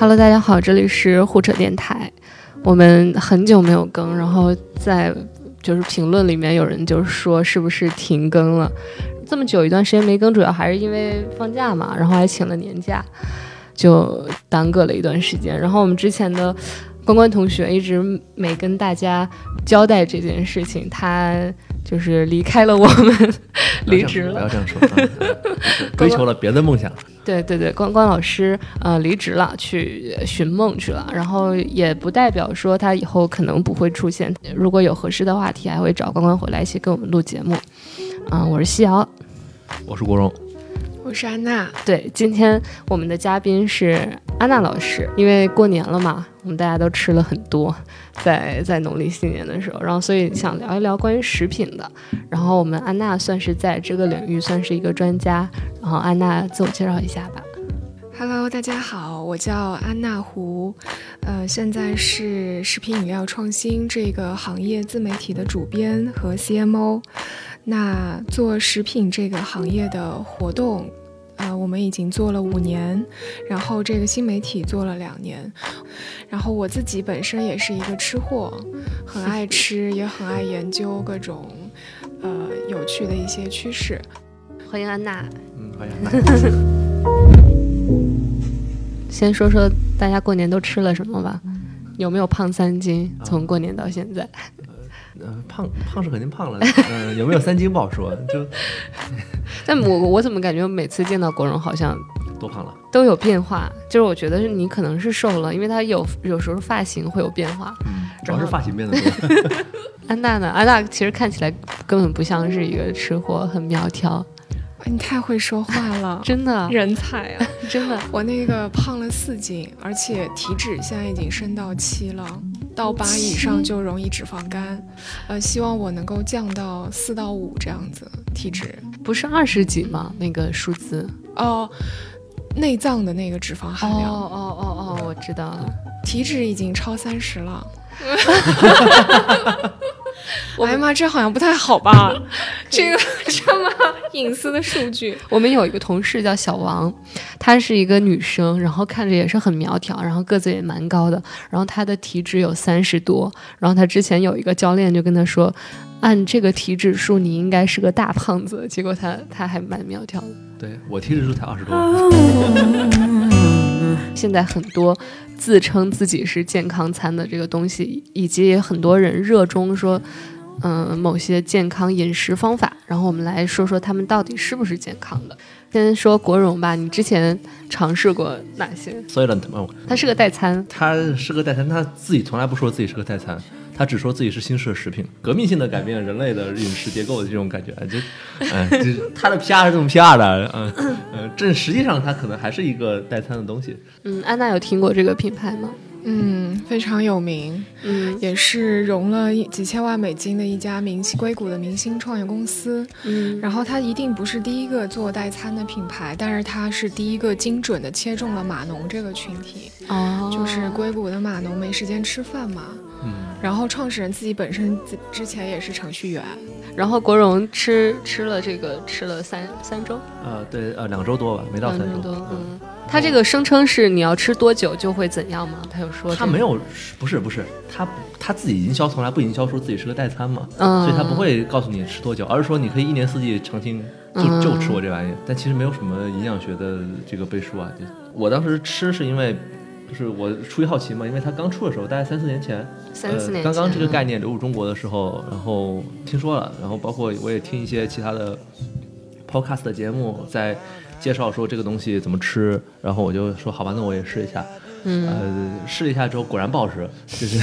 Hello，大家好，这里是胡扯电台。我们很久没有更，然后在就是评论里面有人就说是不是停更了？这么久一段时间没更，主要还是因为放假嘛，然后还请了年假，就耽搁了一段时间。然后我们之前的关关同学一直没跟大家交代这件事情，他就是离开了我们，离职了，不要这样说，追求了别的梦想。对对对，关关老师呃离职了，去寻梦去了。然后也不代表说他以后可能不会出现，如果有合适的话题，还会找关关回来一起跟我们录节目。嗯，我是西瑶，我是国荣，我是安娜。对，今天我们的嘉宾是安娜老师，因为过年了嘛，我们大家都吃了很多，在在农历新年的时候，然后所以想聊一聊关于食品的。然后我们安娜算是在这个领域算是一个专家，然后安娜自我介绍一下吧。Hello，大家好，我叫安娜胡，呃，现在是食品饮料创新这个行业自媒体的主编和 CMO。那做食品这个行业的活动，呃，我们已经做了五年，然后这个新媒体做了两年，然后我自己本身也是一个吃货，很爱吃，也很爱研究各种呃有趣的一些趋势。欢迎安娜。嗯，欢迎安娜。先说说大家过年都吃了什么吧，有没有胖三斤？从过年到现在，嗯，胖胖是肯定胖了，嗯，有没有三斤不好说，就 但我我怎么感觉每次见到国荣好像多胖了。都有变化？就是我觉得是你可能是瘦了，因为他有有时候发型会有变化。嗯，主要是发型变得多。安娜呢？安娜其实看起来根本不像是一个吃货，很苗条，你太会说话了，真的，人才啊！真的。我那个胖了四斤，而且体脂现在已经升到七了，到八以上就容易脂肪肝。呃，希望我能够降到四到五这样子体脂。不是二十几吗？那个数字？哦，内脏的那个脂肪哦含量，哦哦哦哦，我知道了。体脂已经超三十了。哎呀妈，这好像不太好吧？这个 这么隐私的数据，我们有一个同事叫小王，她是一个女生，然后看着也是很苗条，然后个子也蛮高的，然后她的体脂有三十多，然后她之前有一个教练就跟她说，按这个体脂数你应该是个大胖子，结果她她还蛮苗条的。对我体脂数才二十多。现在很多自称自己是健康餐的这个东西，以及很多人热衷说，嗯、某些健康饮食方法。然后我们来说说他们到底是不是健康的。先说国荣吧，你之前尝试过哪些？所以呢，哦，它是个代餐，他是个代餐，他自己从来不说自己是个代餐，他只说自己是新式食品，革命性的改变人类的饮食结构的这种感觉，就，嗯、就是 他的 PR 是这么 PR 的，嗯、嗯，这实际上他可能还是一个代餐的东西。嗯，安娜有听过这个品牌吗？嗯，非常有名。嗯也是融了一几千万美金的一家明星硅谷的明星创业公司。嗯然后它一定不是第一个做代餐的品牌，但是它是第一个精准的切中了码农这个群体，哦，就是硅谷的码农没时间吃饭嘛。嗯，然后创始人自己本身之之前也是程序员，然后国荣吃吃了这个吃了三三周，呃，对，呃，两周多吧，没到三周。嗯。他这个声称是你要吃多久就会怎样吗？他有说这个他没有，不是不是，他他自己营销从来不营销说自己是个代餐嘛，嗯所以他不会告诉你吃多久，而是说你可以一年四季常青就嗯就吃我这玩意，但其实没有什么营养学的这个背书啊。就我当时吃是因为，就是我出于好奇嘛，因为它刚出的时候，大概三四年前，三四年前、呃、刚刚这个概念流入中国的时候，然后听说了，然后包括我也听一些其他的 podcast 的节目在介绍说这个东西怎么吃，然后我就说好吧，那我也试一下。嗯，呃，试了一下之后果然不好吃，就是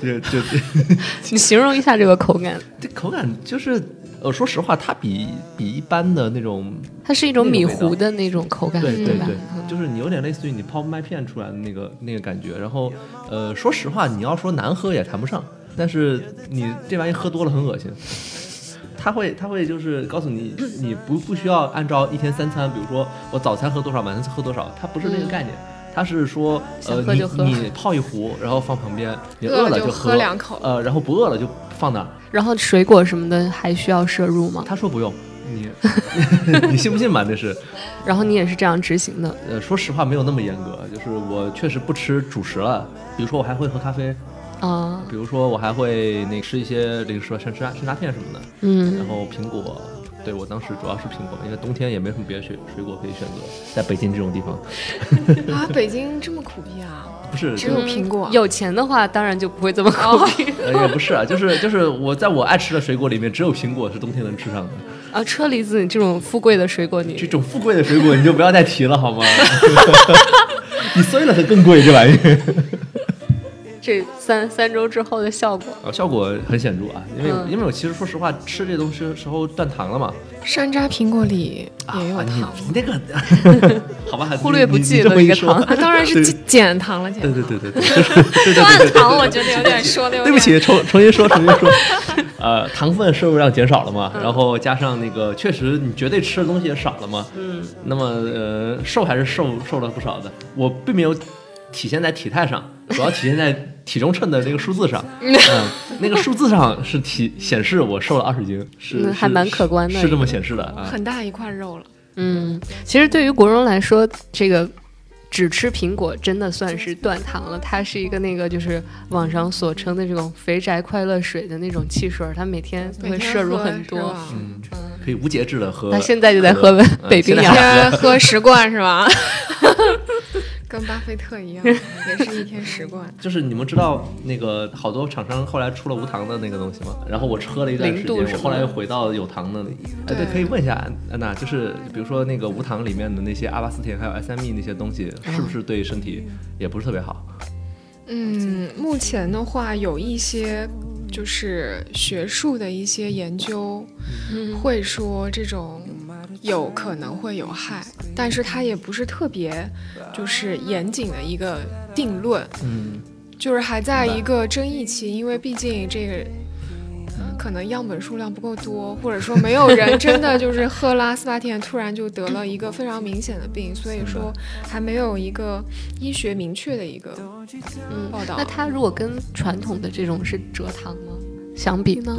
就就 你形容一下这个口感，这口感就是，呃，说实话，它比比一般的那种，它是一种米糊的那种口感，对对对，就是你有点类似于你泡麦片出来的那个那个感觉。然后，呃，说实话，你要说难喝也谈不上，但是你这玩意喝多了很恶心。他会，他会就是告诉你，你不不需要按照一天三餐，比如说我早餐喝多少，晚餐喝多少，它不是那个概念。它是说，呃，你你泡一壶，然后放旁边，你饿了就喝两口。呃，然后不饿了就放那儿。然后水果什么的还需要摄入吗？他说不用，你 你信不信吧？那是，然后你也是这样执行的，呃，说实话没有那么严格，就是我确实不吃主食了，比如说我还会喝咖啡，啊，比如说我还会那吃一些零食，像吃吃拿片什么的，嗯然后苹果。对我当时主要是苹果，因为冬天也没什么别的水水果可以选择，在北京这种地方，啊，北京这么苦逼啊！不是只有苹果有钱的话，当然就不会这么苦逼呃，也不是啊，就是就是我在我爱吃的水果里面，只有苹果是冬天能吃上的。啊。车厘子这种富贵的水果你，这种富贵的水果你就不要再提了好吗？你碎了它更贵，这玩意儿。这三三周之后的效果，呃，效果很显著啊，因为、嗯因为我其实说实话，吃这东西的时候断糖了嘛。山楂苹果里也有啊，你糖，你那个 好吧，忽略不计你你这么了一个糖啊，当然是对减减糖了，减对糖。对对对对，就是对对对对断糖，我觉得有点说的有点。对不起，重重新说，重新说。呃，糖分摄入量减少了嘛，然后加上那个，确实你绝对吃的东西也少了嘛。嗯，那么呃，瘦还是瘦瘦了不少的。我并没有体现在体态上，主要体现在体重秤的那个数字上。嗯，那个数字上是体显示我瘦了二十斤，是还蛮可观的是是这么显示的啊。很大一块肉了。嗯，其实对于国荣来说，这个只吃苹果真的算是断糖了。它是一个那个就是网上所称的这种肥宅快乐水的那种汽水，它每天都会摄入很多。嗯，可以无节制的喝。他现在就在喝嗯北冰洋一天 喝十罐是吧？跟巴菲特一样，也是一天十罐。就是你们知道那个好多厂商后来出了无糖的那个东西吗？然后我喝了一段时间，我后来又回到有糖的。哎，对，对可以问一下安安娜，就是比如说那个无糖里面的那些阿巴斯甜还有 SME 那些东西，是不是对身体也不是特别好？嗯，目前的话有一些就是学术的一些研究嗯会说这种有可能会有害，但是它也不是特别就是严谨的一个定论，嗯，就是还在一个争议期，因为毕竟这个。嗯可能样本数量不够多，或者说没有人真的就是喝了阿斯巴甜突然就得了一个非常明显的病，所以说还没有一个医学明确的一个嗯报道那它如果跟传统的这种是蔗糖吗？相比呢？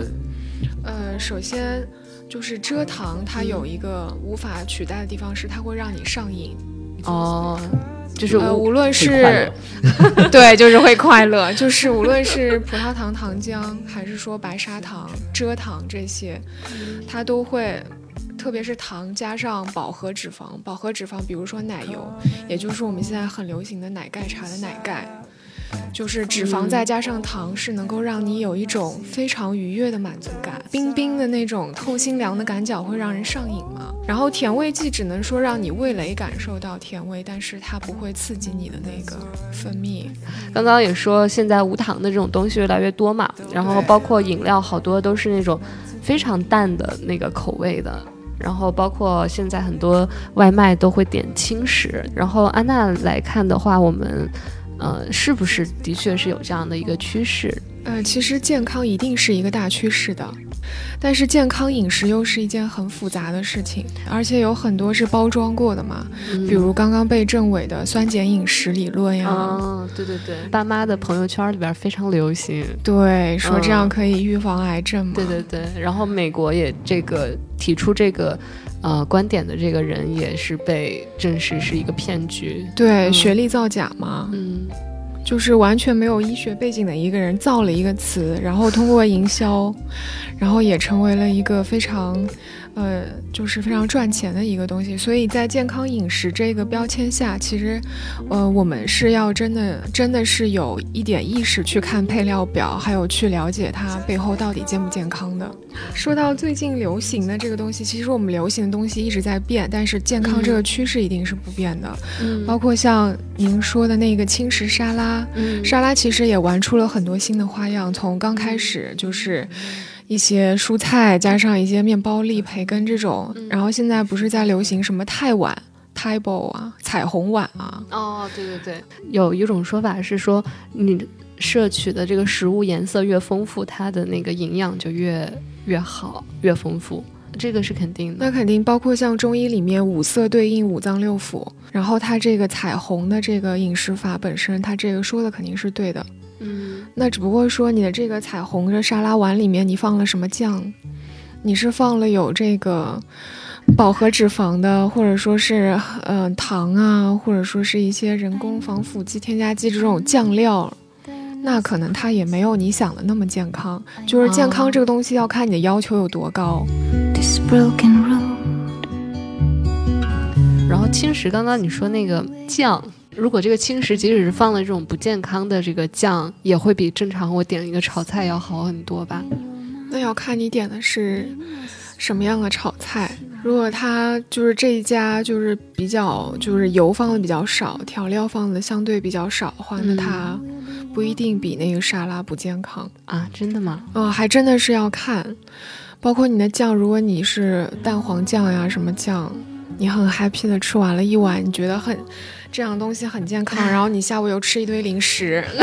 呃，首先就是蔗糖，它有一个无法取代的地方是它会让你上瘾，哦，就是呃，无无论是对，就是会快乐，就是无论是葡萄糖糖浆，还是说白砂糖、蔗糖这些，它都会。特别是糖加上饱和脂肪，饱和脂肪，比如说奶油，也就是我们现在很流行的奶盖茶的奶盖，就是脂肪嗯再加上糖，是能够让你有一种非常愉悦的满足感，冰冰的那种透心凉的感觉会让人上瘾嘛。然后甜味剂只能说让你味蕾感受到甜味，但是它不会刺激你的那个分泌。刚刚也说，现在无糖的这种东西越来越多嘛，然后包括饮料，好多都是那种非常淡的那个口味的。然后包括现在很多外卖都会点轻食。然后安娜来看的话，我们呃是不是的确是有这样的一个趋势？呃，其实健康一定是一个大趋势的，但是健康饮食又是一件很复杂的事情，而且有很多是包装过的嘛，嗯比如刚刚被证伪的酸碱饮食理论呀。哦，对对对，爸妈的朋友圈里边非常流行。对，说这样嗯可以预防癌症嘛？对对对，然后美国也这个提出这个呃观点的这个人也是被证实是一个骗局。对，嗯。学历造假嘛，嗯，就是完全没有医学背景的一个人造了一个词，然后通过营销，然后也成为了一个非常，呃，就是非常赚钱的一个东西。所以在健康饮食这个标签下，其实，呃，我们是要真的真的是有一点意识去看配料表，还有去了解它背后到底健不健康的。说到最近流行的这个东西，其实我们流行的东西一直在变，但是健康这个趋势一定是不变的。嗯包括像您说的那个轻食沙拉，嗯沙拉其实也玩出了很多新的花样，从刚开始就是一些蔬菜加上一些面包粒、培根这种，嗯然后现在不是在流行什么泰碗、泰 bowl 啊、彩虹碗啊，哦，对对对，有一种说法是说，你摄取的这个食物颜色越丰富，它的那个营养就越越好，越丰富，这个是肯定的。那肯定包括像中医里面五色对应五脏六腑，然后它这个彩虹的这个饮食法本身，它这个说的肯定是对的。嗯那只不过说你的这个彩虹的沙拉碗里面你放了什么酱，你是放了有这个饱和脂肪的，或者说是嗯、呃糖啊，或者说是一些人工防腐剂、添加剂这种酱料，那可能它也没有你想的那么健康。就是健康这个东西要看你的要求有多高。this broken road. 然后青石，刚刚你说那个酱，如果这个轻食即使是放了这种不健康的这个酱，也会比正常我点一个炒菜要好很多吧？那要看你点的是什么样的炒菜。如果它就是这一家就是比较就是油放的比较少，调料放的相对比较少的话，那嗯它不一定比那个沙拉不健康。啊，真的吗？哦、还真的是要看，包括你的酱，如果你是蛋黄酱呀什么酱，你很 happy 的吃完了一碗，你觉得很这样东西很健康，然后你下午又吃一堆零食。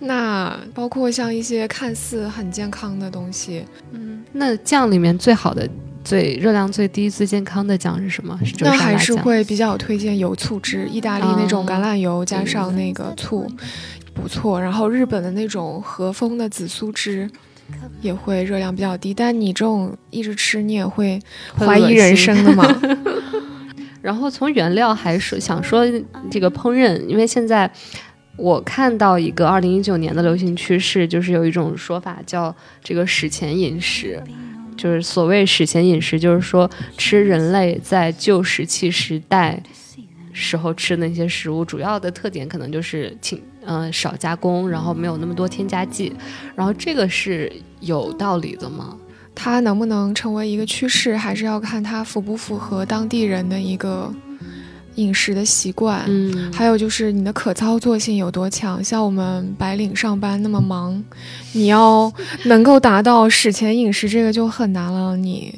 那包括像一些看似很健康的东西，嗯，那酱里面最好的、最热量最低、最健康的酱是什么？是那还是会比较推荐油醋汁，意大利那种哦橄榄油加上那个醋，不错。然后日本的那种和风的紫苏汁。也会热量比较低，但你这种一直吃，你也会怀疑人生的嘛？然后从原料还是想说这个烹饪，因为现在我看到一个二零一九年的流行趋势，就是有一种说法叫这个史前饮食。就是所谓史前饮食，就是说吃人类在旧石器时代时候吃的那些食物，主要的特点可能就是轻呃少加工，然后没有那么多添加剂。然后这个是有道理的吗？它能不能成为一个趋势，还是要看它符不符合当地人的一个饮食的习惯。嗯，还有就是你的可操作性有多强，像我们白领上班那么忙，你要能够达到史前饮食，这个就很难了。你，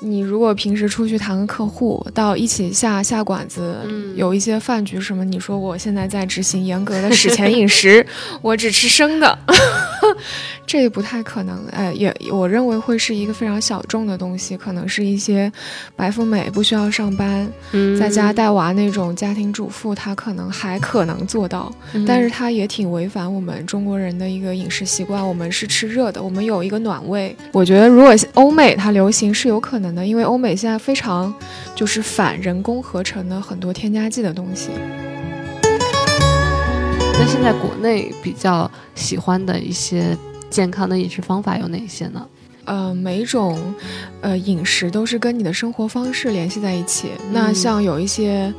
你如果平时出去谈个客户，到一起下下馆子，嗯有一些饭局什么，你说我现在在执行严格的史前饮食，我只吃生的，这不太可能。哎，也我认为会是一个非常小众的东西，可能是一些白富美不需要上班，嗯在家带娃那种家庭主妇，她可能还可能做到，嗯但是她也挺违反我们中国人的一个饮食习惯。我们是吃热的，我们有一个暖胃。我觉得如果欧美它流行是有可能的，因为欧美现在非常就是反人工合成的很多添加剂的东西。那现在国内比较喜欢的一些健康的饮食方法有哪些呢？呃，每一种呃饮食都是跟你的生活方式联系在一起。那嗯像有一些。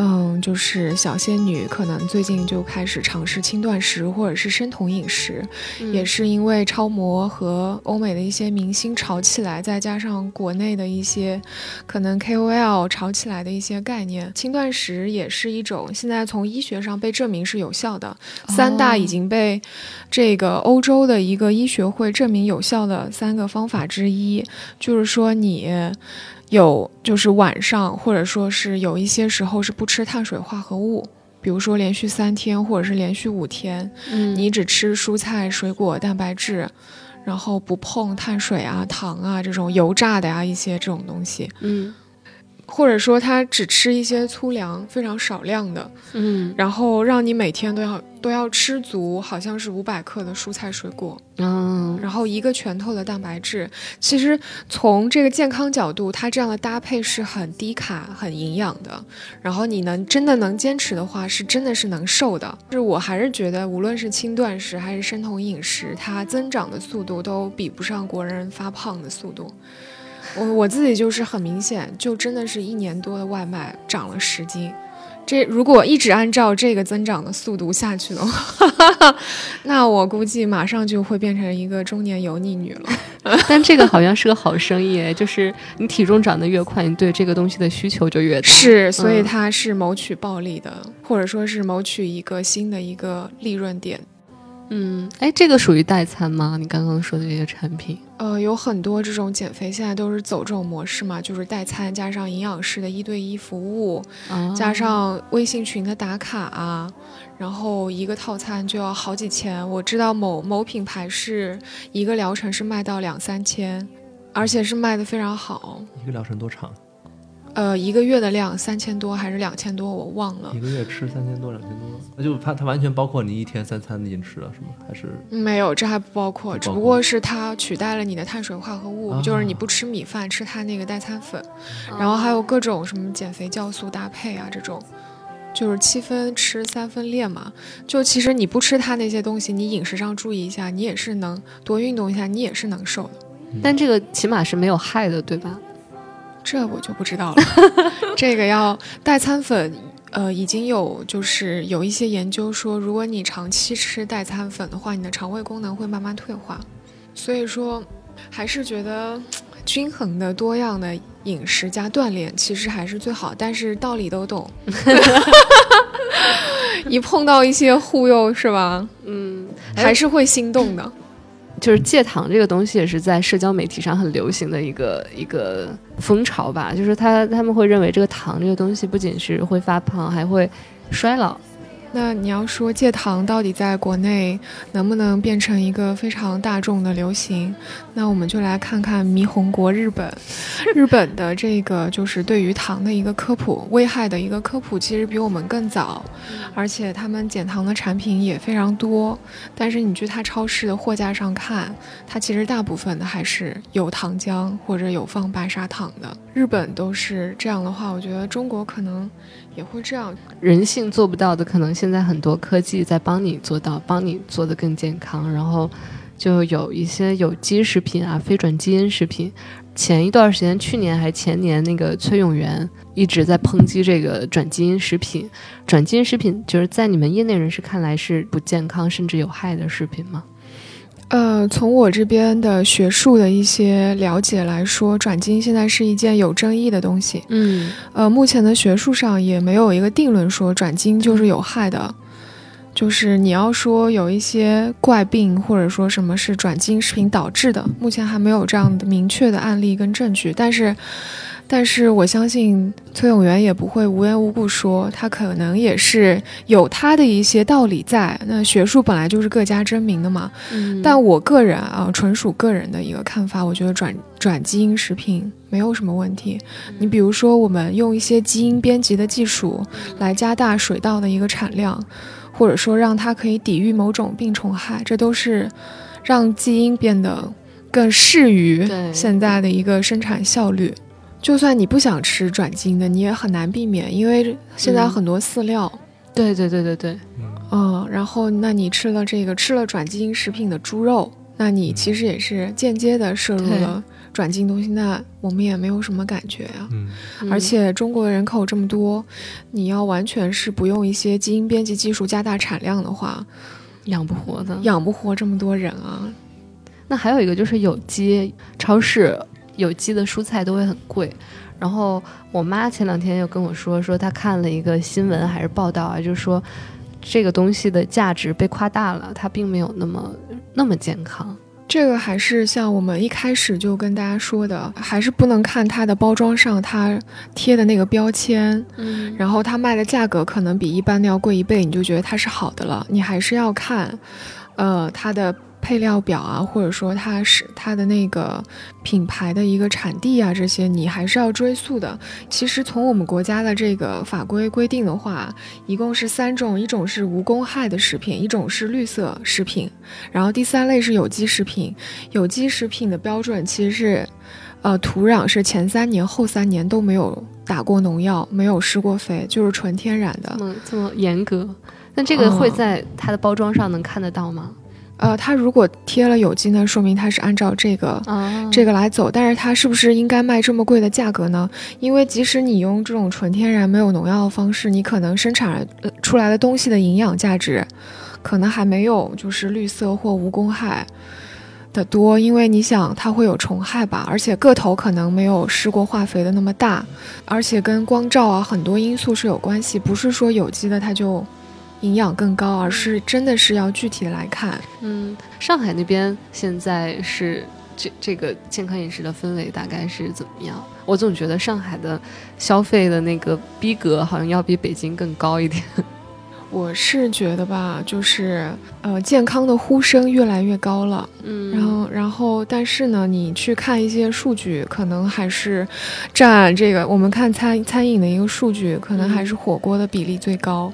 嗯，就是小仙女可能最近就开始尝试轻断食或者是生酮饮食，也是是因为超模和欧美的一些明星炒起来，再加上国内的一些可能 KOL 炒起来的一些概念，轻断食也是一种现在从医学上被证明是有效的。三大已经被这个欧洲的一个医学会证明有效的三个方法之一，就是说你。有就是晚上，或者说是有一些时候是不吃碳水化合物，比如说连续三天或者是连续五天，嗯。你只吃蔬菜、水果、蛋白质，然后不碰碳水啊、糖啊这种油炸的呀、一些这种东西，嗯或者说他只吃一些粗粮，非常少量的，嗯然后让你每天都要都要吃足，好像是五百克的蔬菜水果，嗯然后一个拳头的蛋白质。其实从这个健康角度，它这样的搭配是很低卡、很营养的。然后你能真的能坚持的话，是真的是能瘦的。就是我还是觉得，无论是轻断食还是生酮饮食，它增长的速度都比不上国人发胖的速度。我我自己就是很明显，就真的是一年多的外卖涨了十斤。这如果一直按照这个增长的速度下去的话，那我估计马上就会变成一个中年油腻女了。但这个好像是个好生意诶，就是你体重长得越快，你对这个东西的需求就越大。是，所以嗯它是谋取暴利的，或者说是谋取一个新的一个利润点。嗯，哎，这个属于代餐吗？你刚刚说的这些产品？呃，有很多这种减肥现在都是走这种模式嘛，就是代餐加上营养师的一对一服务，啊，加上微信群的打卡啊，然后一个套餐就要好几千。我知道某某品牌是一个疗程是卖到两三千，而且是卖的非常好。一个疗程多长？呃，一个月的量三千多还是两千多，我忘了一。个月吃三千多两千多，那就它它完全包括你一天三餐的饮食了，是吗？还是没有，这还不包括，不包括只不过是它取代了你的碳水化合物，啊就是你不吃米饭，吃它那个代餐粉，然后还有各种什么减肥酵素搭配啊这种。就是七分吃三分练嘛，就其实你不吃它那些东西，你饮食上注意一下，你也是能多运动一下，你也是能瘦的。但这个起码是没有害的，对吧？这我就不知道了，这个要代餐粉，呃，已经有就是有一些研究说，如果你长期吃代餐粉的话，你的肠胃功能会慢慢退化。所以说，还是觉得均衡的、多样的饮食加锻炼其实还是最好。但是道理都懂，一碰到一些忽悠是吧，嗯，还是会心动的。就是戒糖这个东西也是在社交媒体上很流行的一个一个风潮吧，就是他他们会认为这个糖这个东西不仅是会发胖，还会衰老。那你要说戒糖到底在国内能不能变成一个非常大众的流行？那我们就来看看霓虹国日本，日本的这个就是对于糖的一个科普、危害的一个科普，其实比我们更早，而且他们减糖的产品也非常多。但是你去他超市的货架上看，它其实大部分的还是有糖浆或者有放白砂糖的。日本都是这样的话，我觉得中国可能也会这样。人性做不到的，可能现在很多科技在帮你做到，帮你做得更健康。然后就有一些有机食品啊，非转基因食品。前一段时间，去年还前年，那个崔永元一直在抨击这个转基因食品。转基因食品就是在你们业内人士看来是不健康甚至有害的食品吗？呃，从我这边的学术的一些了解来说，转基因现在是一件有争议的东西。嗯呃，目前的学术上也没有一个定论说转基因就是有害的。就是你要说有一些怪病或者说什么是转基因食品导致的，目前还没有这样的明确的案例跟证据。但是，但是我相信崔永元也不会无缘无故说，他可能也是有他的一些道理在。那学术本来就是各家争鸣的嘛。嗯，但我个人啊，纯属个人的一个看法，我觉得转转基因食品没有什么问题。你比如说，我们用一些基因编辑的技术来加大水稻的一个产量，或者说让它可以抵御某种病虫害，这都是让基因变得更适于现在的一个生产效率。就算你不想吃转基因的，你也很难避免，因为现在嗯很多饲料。对对对对对，嗯，然后那你吃了这个吃了转基因食品的猪肉，那你其实也是间接的摄入了转基因东西，那我们也没有什么感觉呀、嗯嗯而且中国人口这么多，你要完全是不用一些基因编辑技术加大产量的话，养不活的。养不活这么多人啊。那还有一个就是有机，超市有机的蔬菜都会很贵。然后我妈前两天又跟我说，说她看了一个新闻还是报道啊，就是说这个东西的价值被夸大了，它并没有那么那么健康。这个还是像我们一开始就跟大家说的，还是不能看它的包装上它贴的那个标签，嗯然后它卖的价格可能比一般的要贵一倍，你就觉得它是好的了。你还是要看，呃，它的配料表啊，或者说它是它的那个品牌的一个产地啊，这些你还是要追溯的。其实从我们国家的这个法规规定的话，一共是三种，一种是无公害的食品，一种是绿色食品，然后第三类是有机食品。有机食品的标准其实是，呃，土壤是前三年、后三年都没有打过农药，没有施过肥，就是纯天然的这。么这么严格，那这个会嗯在它的包装上能看得到吗？呃，它如果贴了有机呢，说明它是按照这个。啊，这个来走，但是它是不是应该卖这么贵的价格呢？因为即使你用这种纯天然、没有农药的方式，你可能生产呃出来的东西的营养价值，可能还没有就是绿色或无公害的多。因为你想，它会有虫害吧，而且个头可能没有施过化肥的那么大，而且跟光照啊很多因素是有关系，不是说有机的它就营养更高，而是真的是要具体的来看。嗯，上海那边现在是这这个健康饮食的氛围大概是怎么样？我总觉得上海的消费的那个逼格好像要比北京更高一点。我是觉得吧，就是呃，健康的呼声越来越高了。嗯，然后，然后，但是呢，你去看一些数据，可能还是占这个。我们看餐餐饮的一个数据，可能还是火锅的比例最高。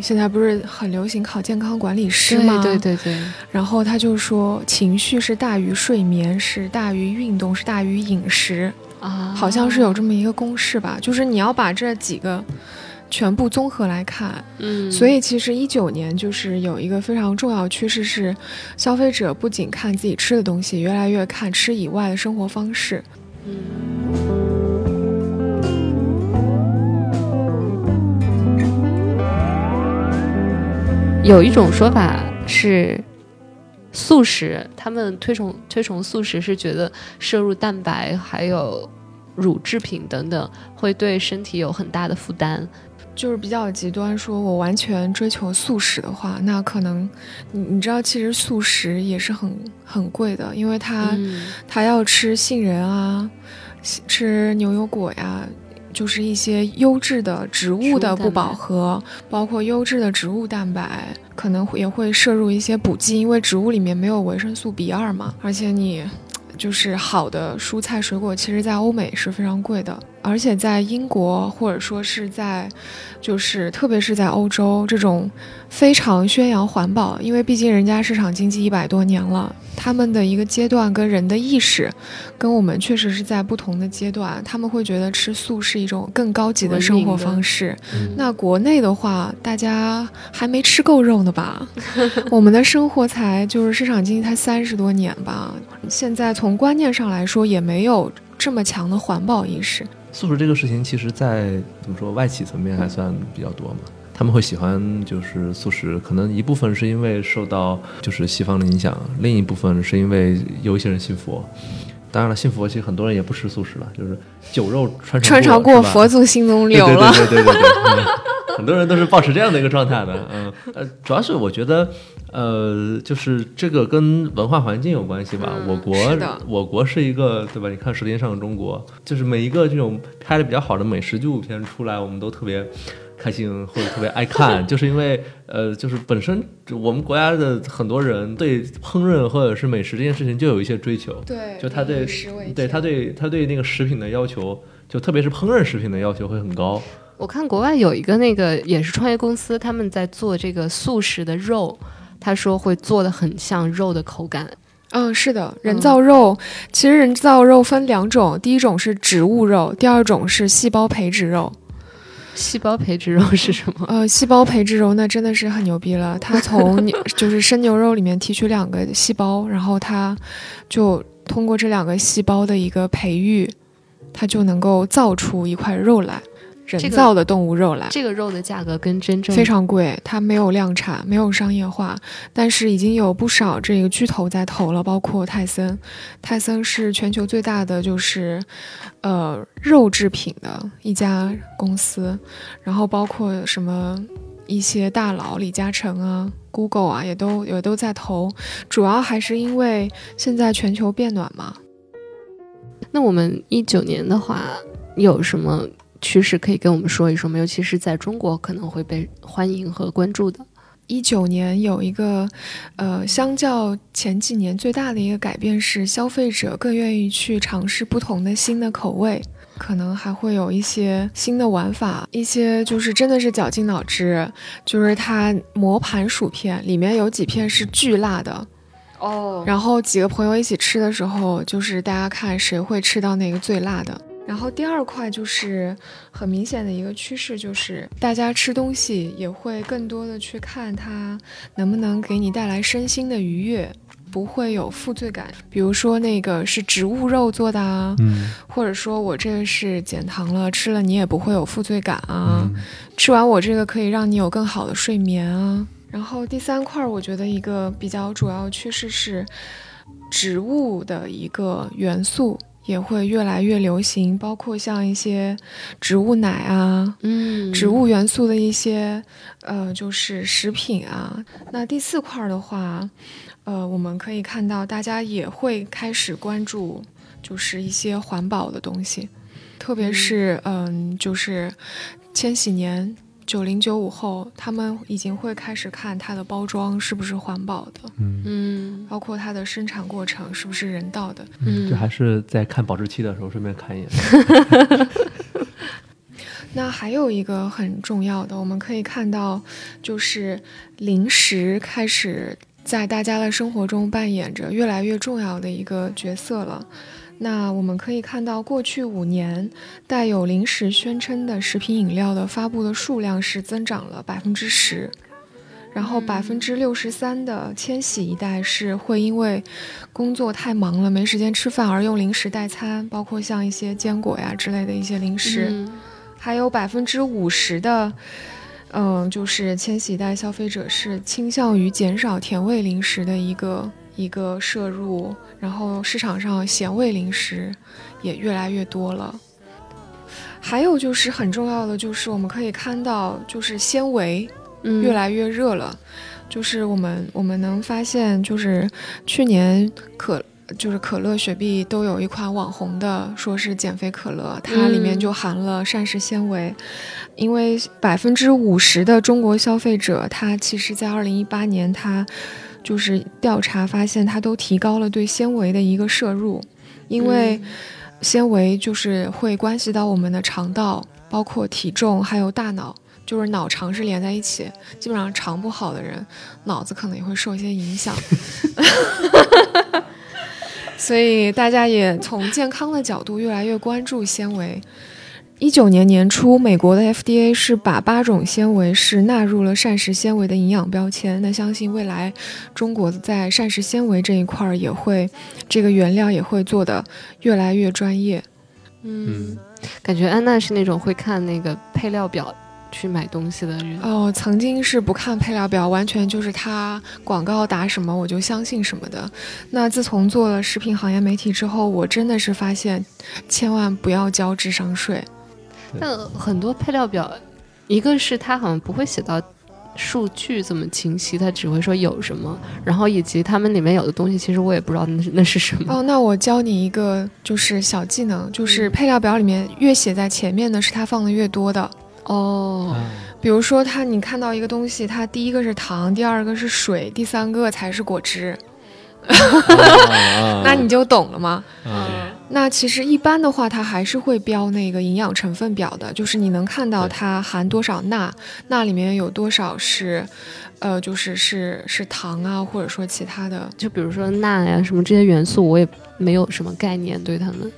现在不是很流行考健康管理师吗？对对对对。然后他就说，情绪是大于睡眠，是大于运动，是大于饮食啊，好像是有这么一个公式吧？就是你要把这几个。全部综合来看，嗯，所以其实一九年就是有一个非常重要趋势是，消费者不仅看自己吃的东西，越来越看吃以外的生活方式。嗯，有一种说法是，素食，他们推崇推崇素食是觉得摄入蛋白还有乳制品等等会对身体有很大的负担。就是比较极端，说我完全追求素食的话，那可能你你知道，其实素食也是很很贵的，因为它它要吃杏仁啊，吃牛油果呀，就是一些优质的植物的不饱和，包括优质的植物蛋白，可能也会摄入一些补剂，因为植物里面没有维生素 B 二嘛，而且你就是好的蔬菜水果，其实在欧美是非常贵的。而且在英国，或者说是在，就是特别是在欧洲这种非常宣扬环保，因为毕竟人家市场经济一百多年了，他们的一个阶段跟人的意识，跟我们确实是在不同的阶段。他们会觉得吃素是一种更高级的生活方式。那国内的话，大家还没吃够肉呢吧？我们的生活才就是市场经济才三十多年吧，现在从观念上来说，也没有这么强的环保意识。素食这个事情，其实，在怎么说外企层面还算比较多嘛？他们会喜欢就是素食，可能一部分是因为受到就是西方的影响，另一部分是因为有一些人信佛。当然了，信佛其实很多人也不吃素食了，就是酒肉穿穿肠过，佛祖心中留了。对对对对对，很多人都是保持这样的一个状态的。嗯呃，主要是我觉得。呃，就是这个跟文化环境有关系吧。我国，我国是一个，对吧？你看《舌尖上的中国》，就是每一个这种拍的比较好的美食纪录片出来，我们都特别开心或者特别爱看，就是因为，呃，就是本身我们国家的很多人对烹饪或者是美食这件事情就有一些追求。对，就他对，对他对他对那个食品的要求，就特别是烹饪食品的要求会很高。我看国外有一个那个也是创业公司，他们在做这个素食的肉。他说会做的很像肉的口感，嗯，是的，人造肉其实人造肉分两种，第一种是植物肉，第二种是细胞培植肉。细胞培植肉是什么？呃，细胞培植肉那真的是很牛逼了，它从 就是生牛肉里面提取两个细胞，然后它就通过这两个细胞的一个培育，它就能够造出一块肉来。人造的动物肉来，这个肉的价格跟真正非常贵，它没有量产，没有商业化，但是已经有不少这个巨头在投了，包括泰森。泰森是全球最大的就是呃肉制品的一家公司，然后包括什么一些大佬，李嘉诚啊、Google 啊，也都也都在投，主要还是因为现在全球变暖嘛。那我们一九年的话有什么？趋势可以跟我们说一说吗？尤其是在中国可能会被欢迎和关注的。一九年有一个，呃，相较前几年最大的一个改变是，消费者更愿意去尝试不同的新的口味，可能还会有一些新的玩法，一些就是真的是绞尽脑汁，就是它磨盘薯片里面有几片是巨辣的，哦，然后几个朋友一起吃的时候，就是大家看谁会吃到那个最辣的。然后第二块就是很明显的一个趋势，就是大家吃东西也会更多的去看它能不能给你带来身心的愉悦，不会有负罪感。比如说那个是植物肉做的啊，嗯，或者说我这个是减糖了，吃了你也不会有负罪感啊。吃完我这个可以让你有更好的睡眠啊。然后第三块，我觉得一个比较主要趋势是植物的一个元素。也会越来越流行，包括像一些植物奶啊，嗯，植物元素的一些，呃，就是食品啊。那第四块的话，呃，我们可以看到大家也会开始关注，就是一些环保的东西，特别是嗯，就是千禧年九零九五后，他们已经会开始看它的包装是不是环保的，嗯嗯包括它的生产过程是不是人道的。嗯就还是在看保质期的时候顺便看一眼。那还有一个很重要的，我们可以看到，就是零食开始在大家的生活中扮演着越来越重要的一个角色了。那我们可以看到，过去五年带有零食宣称的食品饮料的发布的数量是增长了百分之十，然后百分之六十三的千禧一代是会因为工作太忙了没时间吃饭而用零食代餐，包括像一些坚果呀之类的一些零食。嗯还有百分之五十的，嗯，就是千禧一代消费者是倾向于减少甜味零食的一个一个摄入，然后市场上咸味零食也越来越多了。还有就是很重要的，就是我们可以看到，就是纤维嗯越来越热了。就是我们我们能发现，就是去年可就是可乐、雪碧都有一款网红的，说是减肥可乐，它里面嗯就含了膳食纤维。因为百分之五十的中国消费者，他其实在二零一八年，他就是调查发现，它都提高了对纤维的一个摄入，因为纤维就是会关系到我们的肠道，包括体重，还有大脑。就是脑肠是连在一起，基本上肠不好的人，脑子可能也会受一些影响。所以大家也从健康的角度越来越关注纤维。一九年年初，美国的 FDA 是把八种纤维是纳入了膳食纤维的营养标签。那相信未来中国在膳食纤维这一块儿也会，这个原料也会做的越来越专业。嗯，感觉安娜是那种会看那个配料表去买东西的人。哦，曾经是不看配料表，完全就是它广告打什么我就相信什么的。那自从做了食品行业媒体之后，我真的是发现，千万不要交智商税。但很多配料表，一个是它好像不会写到数据这么清晰，它只会说有什么，然后以及它们里面有的东西，其实我也不知道那是那是什么。哦，那我教你一个就是小技能，就是配料表里面越写在前面的是它放的越多的。哦，比如说它，你看到一个东西，它第一个是糖，第二个是水，第三个才是果汁，那 那你就懂了吗？啊那其实一般的话，它还是会标那个营养成分表的，就是你能看到它含多少钠，钠里面有多少是，呃，就是是是糖啊，或者说其他的。就比如说钠呀什么这些元素，我也没有什么概念，对它们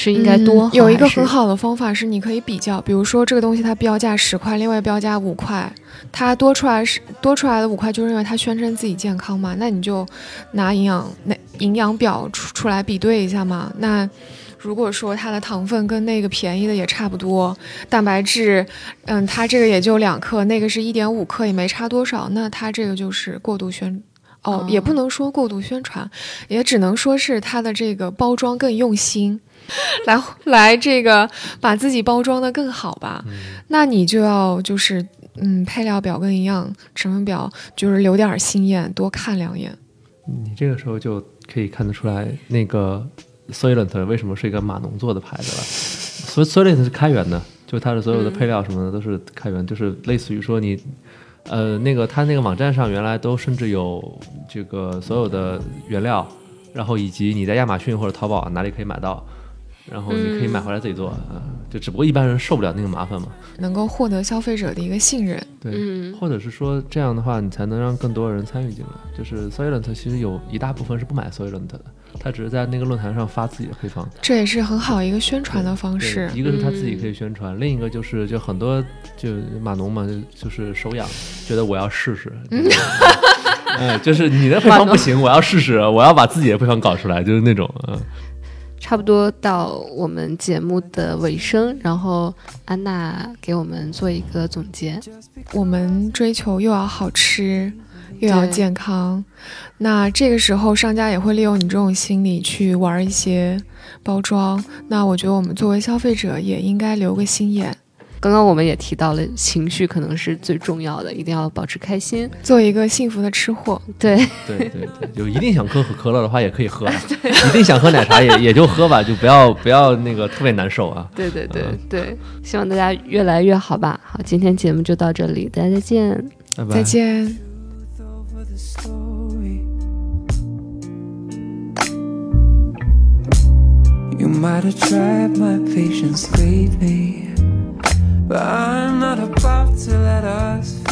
是应该多、嗯有一个很好的方法是，你可以比较，比如说这个东西它标价十块，另外标价五块，它多出来是多出来的五块，就是因为它宣称自己健康嘛，那你就拿营养那营养表出出来比对一下嘛。那如果说它的糖分跟那个便宜的也差不多，蛋白质，嗯，它这个也就两克，那个是一点五克，也没差多少，那它这个就是过度宣。哦哦，也不能说过度宣传，也只能说是它的这个包装更用心，来 来这个把自己包装的更好吧。那你就要就是嗯，配料表跟营养成分表就是留点儿心眼，多看两眼。你这个时候就可以看得出来，那个 Soylent 为什么是一个码农做的牌子了。所 Soylent 是开源的，就它的所有的配料什么的都是开源，就是类似于说你，呃，那个他那个网站上原来都甚至有这个所有的原料，然后以及你在亚马逊或者淘宝哪里可以买到，然后你可以买回来自己做啊、就只不过一般人受不了那个麻烦嘛。能够获得消费者的一个信任。对，嗯或者是说这样的话，你才能让更多人参与进来。就是 Soylent 其实有一大部分是不买 Soylent 的，他只是在那个论坛上发自己的配方。这也是很好一个宣传的方式。一个是他自己可以宣传，另一个就是就很多就码农嘛，就就是手痒，觉得我要试试。嗯，就是你的配方不行，我要试试，我要把自己的配方搞出来，就是那种嗯。差不多到我们节目的尾声，然后安娜给我们做一个总结。我们追求又要好吃，又要健康，那这个时候商家也会利用你这种心理去玩一些包装。那我觉得我们作为消费者也应该留个心眼。刚刚我们也提到了，情绪可能是最重要的，一定要保持开心。做一个幸福的吃货。对，对对对，就一定想喝可可乐的话也可以喝，一定想喝奶茶也也就喝吧，就不要不要那个特别难受啊。对对对对，希望大家越来越好吧。好，今天节目就到这里，大家再见。拜拜。再见。You might have tried my patience lately, but I'm not about to let us